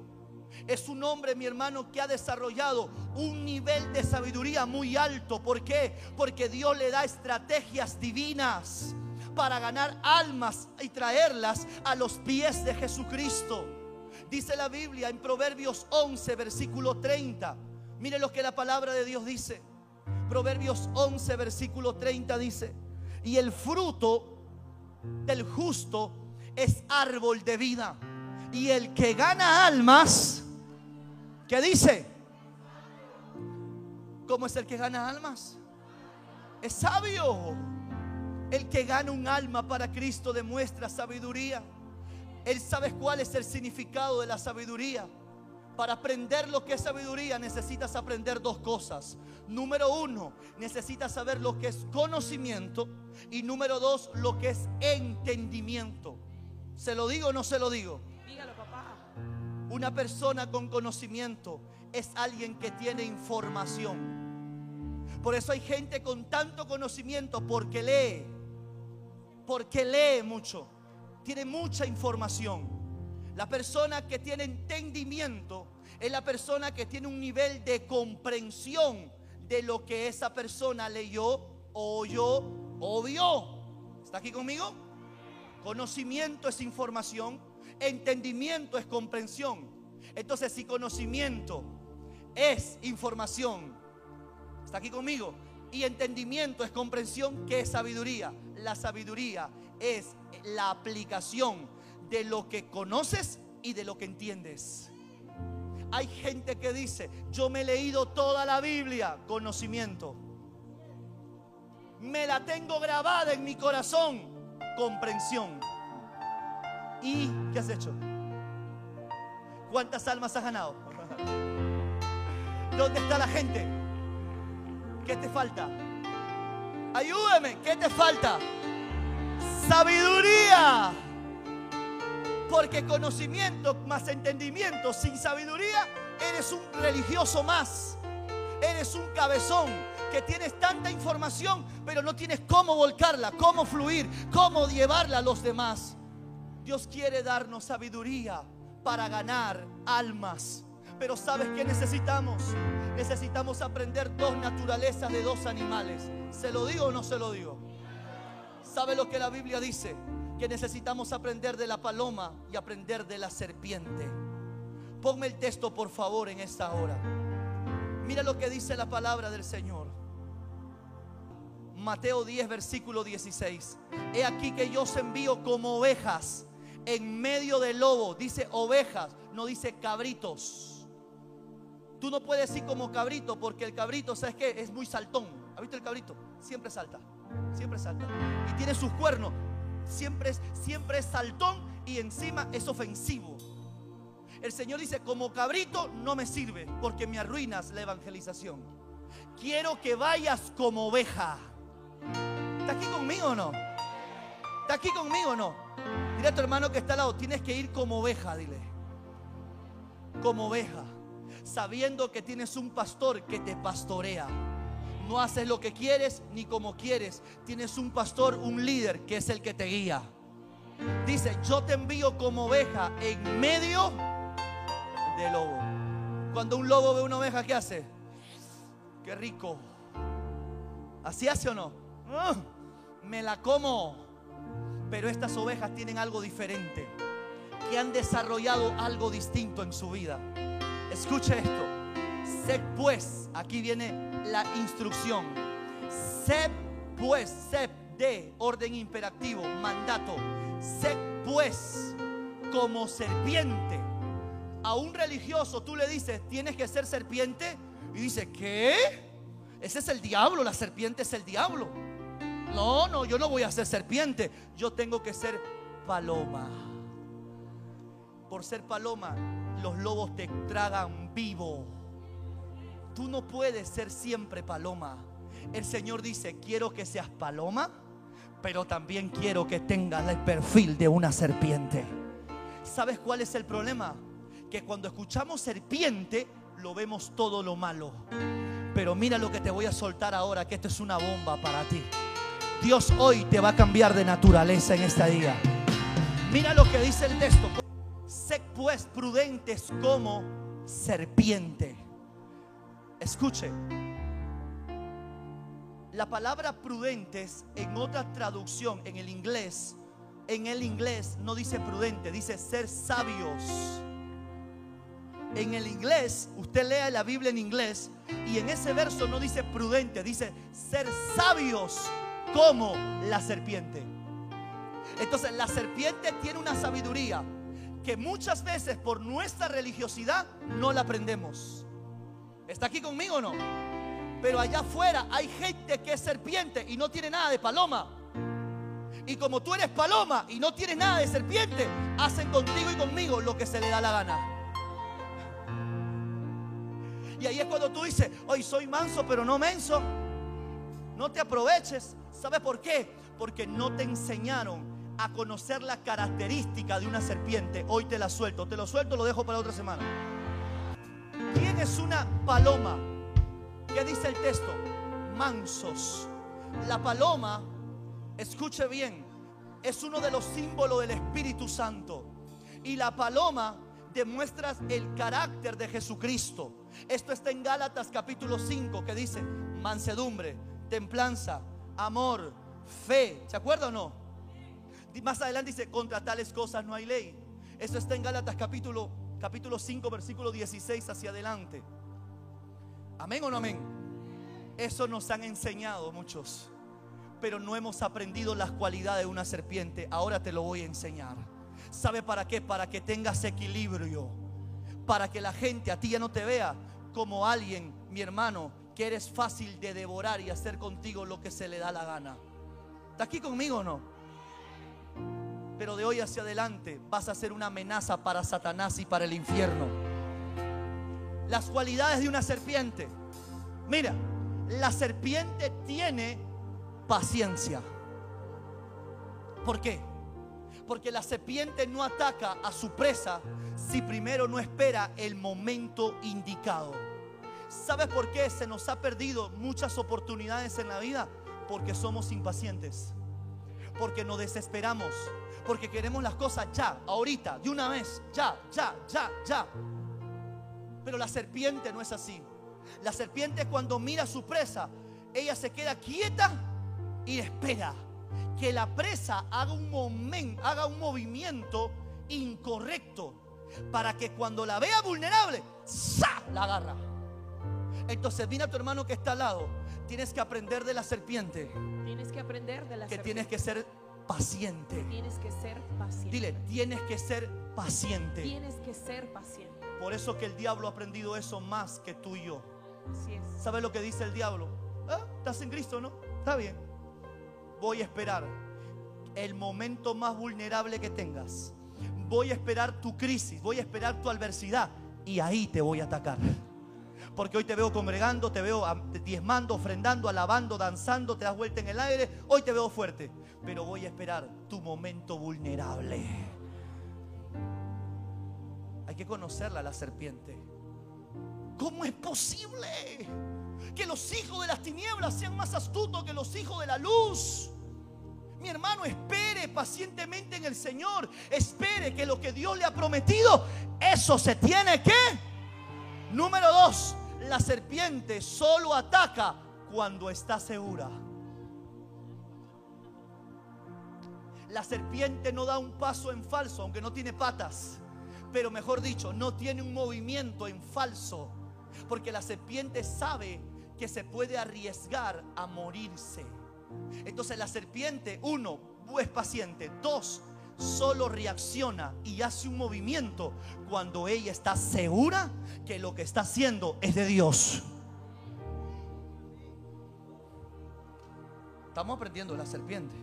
Es un hombre, mi hermano, que ha desarrollado un nivel de sabiduría muy alto. ¿Por qué? Porque Dios le da estrategias divinas para ganar almas y traerlas a los pies de Jesucristo. Dice la Biblia en Proverbios 11, versículo 30. Mire lo que la palabra de Dios dice. Proverbios 11, versículo 30 dice, y el fruto del justo es árbol de vida. Y el que gana almas, ¿qué dice? ¿Cómo es el que gana almas? Es sabio. El que gana un alma para Cristo demuestra sabiduría. Él sabe cuál es el significado de la sabiduría. Para aprender lo que es sabiduría necesitas aprender dos cosas. Número uno, necesitas saber lo que es conocimiento. Y número dos, lo que es entendimiento. ¿Se lo digo o no se lo digo? Dígalo, papá. Una persona con conocimiento es alguien que tiene información. Por eso hay gente con tanto conocimiento porque lee. Porque lee mucho. Tiene mucha información. La persona que tiene entendimiento es la persona que tiene un nivel de comprensión de lo que esa persona leyó, oyó o vio. ¿Está aquí conmigo? Conocimiento es información, entendimiento es comprensión. Entonces, si conocimiento es información, ¿está aquí conmigo? Y entendimiento es comprensión, ¿qué es sabiduría? La sabiduría es la aplicación de lo que conoces y de lo que entiendes. Hay gente que dice, yo me he leído toda la Biblia, conocimiento. Me la tengo grabada en mi corazón, comprensión. ¿Y qué has hecho? ¿Cuántas almas has ganado? (laughs) ¿Dónde está la gente? ¿Qué te falta? Ayúdame, ¿qué te falta? Sabiduría. Porque conocimiento más entendimiento sin sabiduría, eres un religioso más. Eres un cabezón que tienes tanta información, pero no tienes cómo volcarla, cómo fluir, cómo llevarla a los demás. Dios quiere darnos sabiduría para ganar almas. Pero ¿sabes qué necesitamos? Necesitamos aprender dos naturalezas de dos animales. ¿Se lo digo o no se lo digo? ¿Sabe lo que la Biblia dice? Que necesitamos aprender de la paloma y aprender de la serpiente. Ponme el texto por favor en esta hora. Mira lo que dice la palabra del Señor. Mateo 10, versículo 16. He aquí que yo os envío como ovejas en medio del lobo. Dice ovejas, no dice cabritos. Tú no puedes ir como cabrito porque el cabrito, ¿sabes qué? Es muy saltón. ¿Has visto el cabrito? Siempre salta, siempre salta. Y tiene sus cuernos. Siempre es, siempre es saltón y encima es ofensivo. El Señor dice, como cabrito no me sirve porque me arruinas la evangelización. Quiero que vayas como oveja. ¿Está aquí conmigo o no? ¿Está aquí conmigo o no? Dile a tu hermano que está al lado, tienes que ir como oveja, dile. Como oveja. Sabiendo que tienes un pastor que te pastorea. No haces lo que quieres ni como quieres. Tienes un pastor, un líder que es el que te guía. Dice, yo te envío como oveja en medio de lobo. Cuando un lobo ve una oveja, ¿qué hace? Qué rico. ¿Así hace o no? ¡Ah! Me la como. Pero estas ovejas tienen algo diferente. Que han desarrollado algo distinto en su vida. Escuche esto. Sé pues, aquí viene la instrucción. Sé pues, sé de orden imperativo, mandato. Sé pues como serpiente. A un religioso tú le dices, tienes que ser serpiente. Y dice, ¿qué? Ese es el diablo, la serpiente es el diablo. No, no, yo no voy a ser serpiente. Yo tengo que ser paloma. Por ser paloma, los lobos te tragan vivo. Tú no puedes ser siempre paloma. El Señor dice, quiero que seas paloma, pero también quiero que tengas el perfil de una serpiente. ¿Sabes cuál es el problema? Que cuando escuchamos serpiente, lo vemos todo lo malo. Pero mira lo que te voy a soltar ahora, que esto es una bomba para ti. Dios hoy te va a cambiar de naturaleza en este día. Mira lo que dice el texto. Sé pues prudentes como serpiente. Escuche. La palabra prudentes en otra traducción, en el inglés, en el inglés no dice prudente, dice ser sabios. En el inglés, usted lea la Biblia en inglés y en ese verso no dice prudente, dice ser sabios como la serpiente. Entonces la serpiente tiene una sabiduría que muchas veces por nuestra religiosidad no la aprendemos. ¿Está aquí conmigo o no? Pero allá afuera hay gente que es serpiente y no tiene nada de paloma. Y como tú eres paloma y no tienes nada de serpiente, hacen contigo y conmigo lo que se le da la gana. Y ahí es cuando tú dices, hoy soy manso pero no menso. No te aproveches. ¿Sabe por qué? Porque no te enseñaron a conocer la característica de una serpiente. Hoy te la suelto. Te lo suelto, lo dejo para otra semana. ¿Quién es una paloma? ¿Qué dice el texto? Mansos. La paloma, escuche bien, es uno de los símbolos del Espíritu Santo. Y la paloma demuestra el carácter de Jesucristo. Esto está en Gálatas capítulo 5 que dice mansedumbre, templanza, amor, fe. ¿Se acuerda o no? Más adelante dice, contra tales cosas no hay ley. Eso está en Gálatas capítulo, capítulo 5, versículo 16 hacia adelante. Amén o no amén. Eso nos han enseñado muchos, pero no hemos aprendido las cualidades de una serpiente. Ahora te lo voy a enseñar. ¿Sabe para qué? Para que tengas equilibrio. Para que la gente a ti ya no te vea como alguien, mi hermano, que eres fácil de devorar y hacer contigo lo que se le da la gana. ¿Está aquí conmigo o no? Pero de hoy hacia adelante vas a ser una amenaza para Satanás y para el infierno. Las cualidades de una serpiente. Mira, la serpiente tiene paciencia. ¿Por qué? Porque la serpiente no ataca a su presa si primero no espera el momento indicado. ¿Sabes por qué se nos ha perdido muchas oportunidades en la vida? Porque somos impacientes. Porque nos desesperamos. Porque queremos las cosas ya, ahorita, de una vez, ya, ya, ya, ya. Pero la serpiente no es así. La serpiente cuando mira a su presa, ella se queda quieta y espera que la presa haga un momento, haga un movimiento incorrecto para que cuando la vea vulnerable, ¡sa! la agarra. Entonces, dile a tu hermano que está al lado, tienes que aprender de la serpiente, Tienes que aprender de la que serpiente. tienes que ser paciente. Tienes que ser paciente. Dile, tienes que ser paciente. Tienes que ser paciente. Por eso que el diablo ha aprendido eso más que tú y yo. Así es. ¿Sabes lo que dice el diablo? Ah, Estás en Cristo, ¿no? Está bien. Voy a esperar el momento más vulnerable que tengas. Voy a esperar tu crisis, voy a esperar tu adversidad y ahí te voy a atacar. Porque hoy te veo congregando, te veo diezmando, ofrendando, alabando, danzando, te das vuelta en el aire. Hoy te veo fuerte, pero voy a esperar tu momento vulnerable. Hay que conocerla la serpiente. ¿Cómo es posible que los hijos de las tinieblas sean más astutos que los hijos de la luz? Mi hermano, espere pacientemente en el Señor. Espere que lo que Dios le ha prometido, eso se tiene que. Número dos, la serpiente solo ataca cuando está segura. La serpiente no da un paso en falso, aunque no tiene patas. Pero mejor dicho, no tiene un movimiento en falso. Porque la serpiente sabe que se puede arriesgar a morirse. Entonces la serpiente, uno, es paciente. Dos, solo reacciona y hace un movimiento cuando ella está segura que lo que está haciendo es de Dios. Estamos aprendiendo de la serpiente.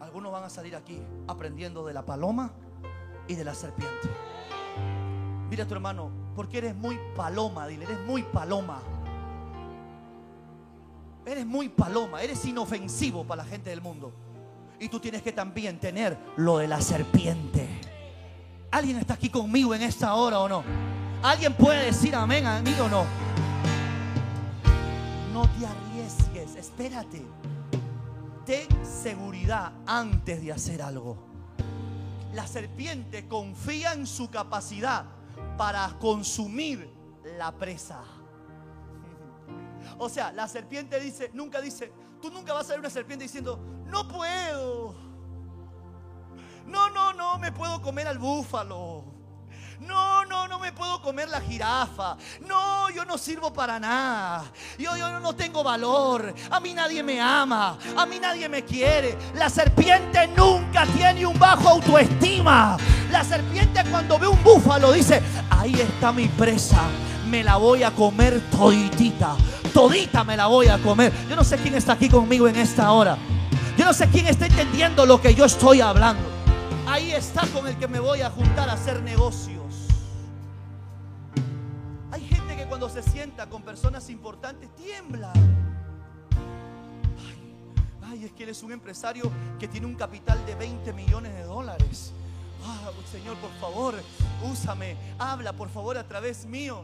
Algunos van a salir aquí aprendiendo de la paloma y de la serpiente. Mira tu hermano, porque eres muy paloma, dile, eres muy paloma. Eres muy paloma, eres inofensivo para la gente del mundo. Y tú tienes que también tener lo de la serpiente. ¿Alguien está aquí conmigo en esta hora o no? ¿Alguien puede decir amén a mí o no? No te arriesgues, espérate. Ten seguridad antes de hacer algo. La serpiente confía en su capacidad para consumir la presa. (laughs) O sea, la serpiente dice, nunca dice, tú nunca vas a ver una serpiente diciendo, no puedo. No, no, no, me puedo comer al búfalo. No, no, no me puedo comer la jirafa. No, yo no sirvo para nada. Yo, yo no tengo valor. A mí nadie me ama. A mí nadie me quiere. La serpiente nunca tiene un bajo autoestima. La serpiente cuando ve un búfalo dice, ahí está mi presa. Me la voy a comer toditita. Todita me la voy a comer. Yo no sé quién está aquí conmigo en esta hora. Yo no sé quién está entendiendo lo que yo estoy hablando. Ahí está con el que me voy a juntar a hacer negocios. Hay gente que cuando se sienta con personas importantes tiembla. Ay, es que él es un empresario que tiene un capital de 20 millones de dólares. Ah, Señor, por favor, úsame. Habla, por favor, a través mío.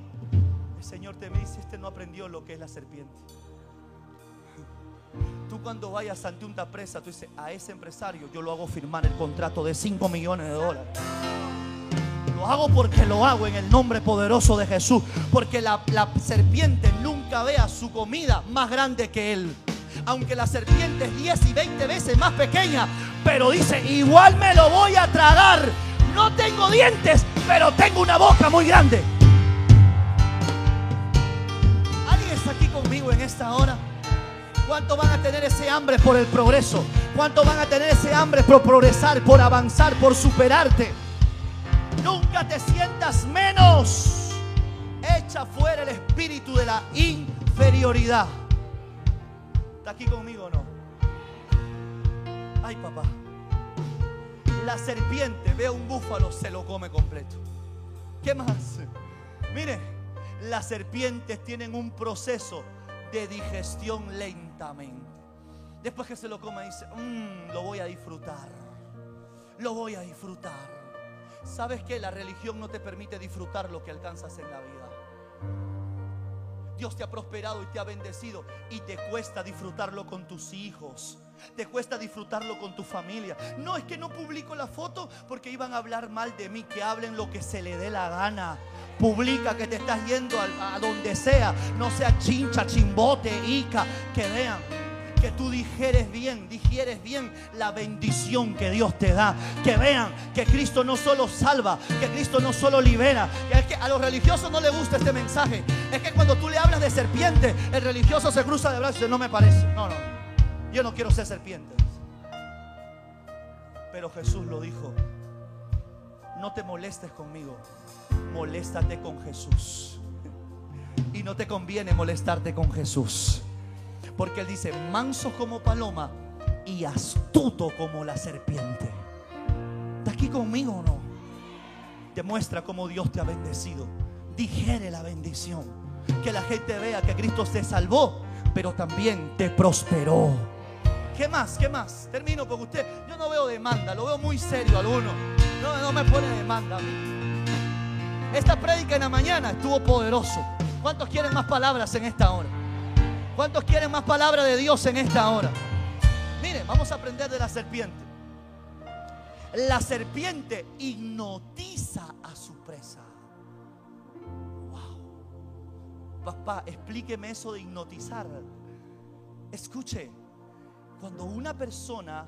El Señor te dice, este no aprendió lo que es la serpiente. Cuando vayas ante una presa, tú dices, a ese empresario yo lo hago firmar el contrato de 5 millones de dólares. Lo hago porque lo hago en el nombre poderoso de Jesús. Porque la serpiente nunca vea su comida más grande que él. Aunque la serpiente es 10 y 20 veces más pequeña. Pero dice, igual me lo voy a tragar. No tengo dientes, pero tengo una boca muy grande. ¿Alguien está aquí conmigo en esta hora? ¿Cuánto van a tener ese hambre por el progreso? ¿Cuánto van a tener ese hambre por progresar, por avanzar, por superarte? Nunca te sientas menos. Echa fuera el espíritu de la inferioridad. ¿Está aquí conmigo o no? Ay, papá. La serpiente ve a un búfalo, se lo come completo. ¿Qué más? Mire, las serpientes tienen un proceso de digestión Después que se lo come, dice, "Mm, lo voy a disfrutar. Lo voy a disfrutar. ¿Sabes que La religión no te permite disfrutar lo que alcanzas en la vida. Dios te ha prosperado y te ha bendecido y te cuesta disfrutarlo con tus hijos. Te cuesta disfrutarlo con tu familia. No es que no publico la foto porque iban a hablar mal de mí, que hablen lo que se le dé la gana. Publica que te estás yendo a, donde sea, no sea chincha, chimbote, ica, que vean que tú dijeres bien, digieres bien la bendición que Dios te da. Que vean que Cristo no solo salva, que Cristo no solo libera. Que es que a los religiosos no les gusta este mensaje. Es que cuando tú le hablas de serpiente, el religioso se cruza de brazos y dice, no me parece. No, no. Yo no quiero ser serpiente. Pero Jesús lo dijo. No te molestes conmigo. Moléstate con Jesús. Y no te conviene molestarte con Jesús. Porque Él dice, manso como paloma y astuto como la serpiente. ¿Está aquí conmigo o no? Te muestra cómo Dios te ha bendecido. Digiere la bendición. Que la gente vea que Cristo te salvó, pero también te prosperó. ¿Qué más? ¿Qué más? Termino porque usted, yo no veo demanda, lo veo muy serio alguno. No, no me pone demanda. a mí. Esta prédica en la mañana estuvo poderoso. ¿Cuántos quieren más palabras en esta hora? ¿Cuántos quieren más palabra de Dios en esta hora? Miren, vamos a aprender de la serpiente. La serpiente hipnotiza a su presa. Wow. Papá, explíqueme eso de hipnotizar. Escuche, cuando una persona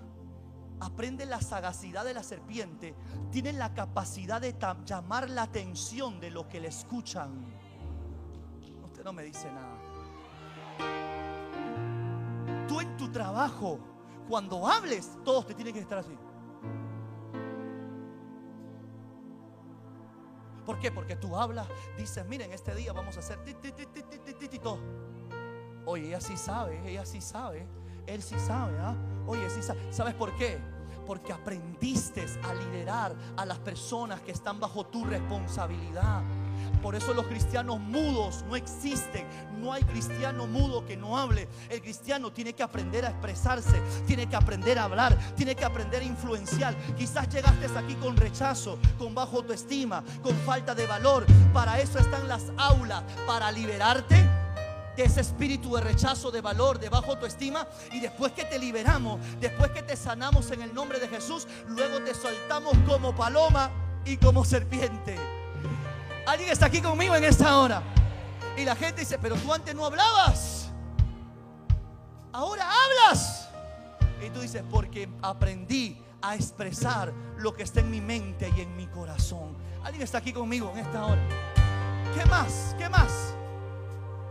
aprende la sagacidad de la serpiente, tiene la capacidad de llamar la atención de lo que le escuchan. Usted no me dice nada. Tú en tu trabajo, cuando hables, todos te tienen que estar así. ¿Por qué? Porque tú hablas, dices, miren, este día vamos a hacer ti. Oye, ella sí sabe, ella sí sabe. Él sí sabe, ¿ah? Oye, sí sabe. ¿Sabes por qué? Porque aprendiste a liderar a las personas que están bajo tu responsabilidad. Por eso los cristianos mudos no existen. No hay cristiano mudo que no hable. El cristiano tiene que aprender a expresarse, tiene que aprender a hablar, tiene que aprender a influenciar. Quizás llegaste aquí con rechazo, con bajo autoestima, con falta de valor. Para eso están las aulas, para liberarte ese espíritu de rechazo, de valor, de bajo autoestima. Y después que te liberamos, después que te sanamos en el nombre de Jesús, luego te soltamos como paloma y como serpiente. Alguien está aquí conmigo en esta hora. Y la gente dice, pero tú antes no hablabas. Ahora hablas. Y tú dices, porque aprendí a expresar lo que está en mi mente y en mi corazón. Alguien está aquí conmigo en esta hora. ¿Qué más? ¿Qué más?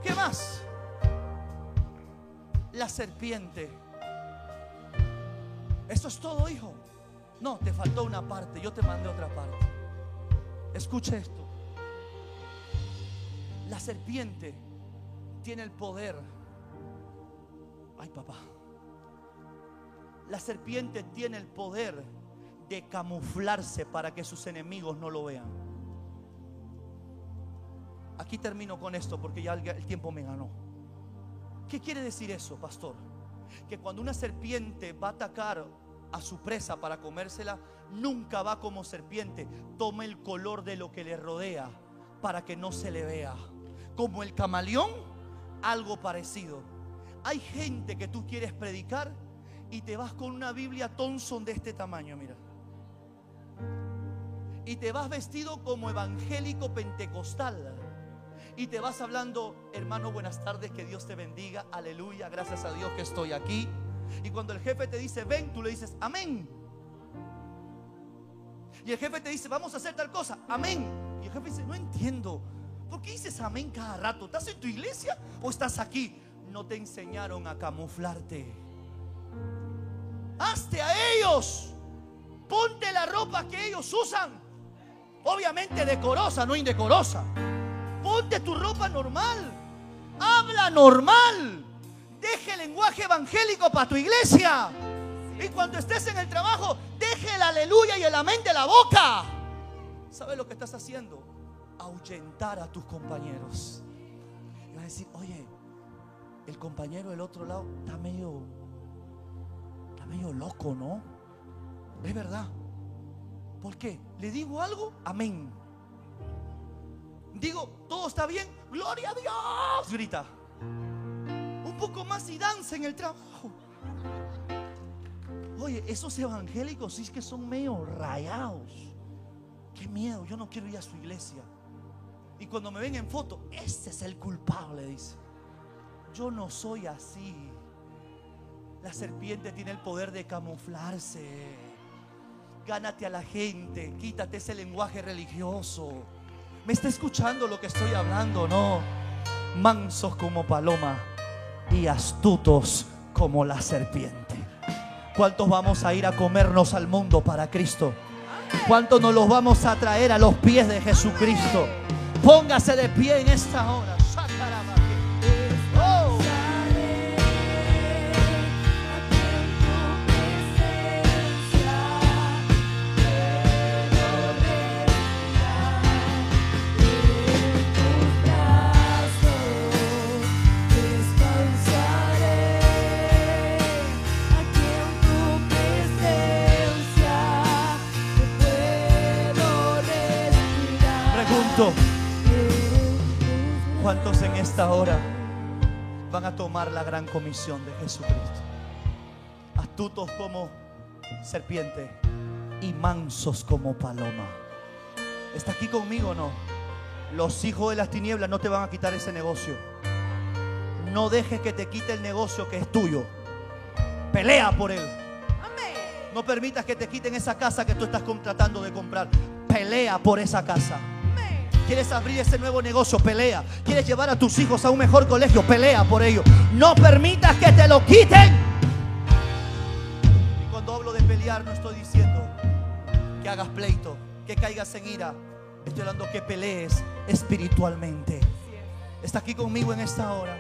¿Qué más? La serpiente. ¿Eso es todo, hijo? No, te faltó una parte. Yo te mandé otra parte. Escuche esto. La serpiente tiene el poder. Ay, papá. La serpiente tiene el poder de camuflarse para que sus enemigos no lo vean. Aquí termino con esto porque ya el tiempo me ganó. ¿Qué quiere decir eso, pastor? Que cuando una serpiente va a atacar a su presa para comérsela, nunca va como serpiente. Toma el color de lo que le rodea para que no se le vea como el camaleón, algo parecido. Hay gente que tú quieres predicar y te vas con una Biblia Thompson de este tamaño, mira. Y te vas vestido como evangélico pentecostal. Y te vas hablando, hermano, buenas tardes, que Dios te bendiga, aleluya, gracias a Dios que estoy aquí. Y cuando el jefe te dice, ven, tú le dices, amén. Y el jefe te dice, vamos a hacer tal cosa, amén. Y el jefe dice, no entiendo. ¿Por qué dices amén cada rato? ¿Estás en tu iglesia o estás aquí? No te enseñaron a camuflarte. Hazte a ellos. Ponte la ropa que ellos usan. Obviamente decorosa, no indecorosa. Ponte tu ropa normal. Habla normal. Deje el lenguaje evangélico para tu iglesia. Y cuando estés en el trabajo, deje el aleluya y el amén de la boca. ¿Sabes lo que estás haciendo? ahuyentar a tus compañeros. Y vas a decir, oye, el compañero del otro lado está medio, está medio loco, ¿no? Es verdad. ¿Por qué? ¿Le digo algo? Amén. Digo, todo está bien, gloria a Dios, grita. Un poco más y danza en el trabajo. Oye, esos evangélicos sí es que son medio rayados. Qué miedo, yo no quiero ir a su iglesia. Y cuando me ven en foto, ese es el culpable, dice. Yo no soy así. La serpiente tiene el poder de camuflarse. Gánate a la gente, quítate ese lenguaje religioso. ¿Me está escuchando lo que estoy hablando? No. Mansos como paloma y astutos como la serpiente. ¿Cuántos vamos a ir a comernos al mundo para Cristo? ¿Cuántos nos los vamos a traer a los pies de Jesucristo? Póngase de pie en esta hora. ¿Cuántos en esta hora van a tomar la gran comisión de Jesucristo? Astutos como serpiente y mansos como paloma. ¿Está aquí conmigo o no? Los hijos de las tinieblas no te van a quitar ese negocio. No dejes que te quite el negocio que es tuyo. Pelea por él. No permitas que te quiten esa casa que tú estás tratando de comprar. Pelea por esa casa. Quieres abrir ese nuevo negocio, pelea. Quieres llevar a tus hijos a un mejor colegio, pelea por ello. No permitas que te lo quiten. Y cuando hablo de pelear, no estoy diciendo que hagas pleito, que caigas en ira. Estoy hablando que pelees espiritualmente. Está aquí conmigo en esta hora.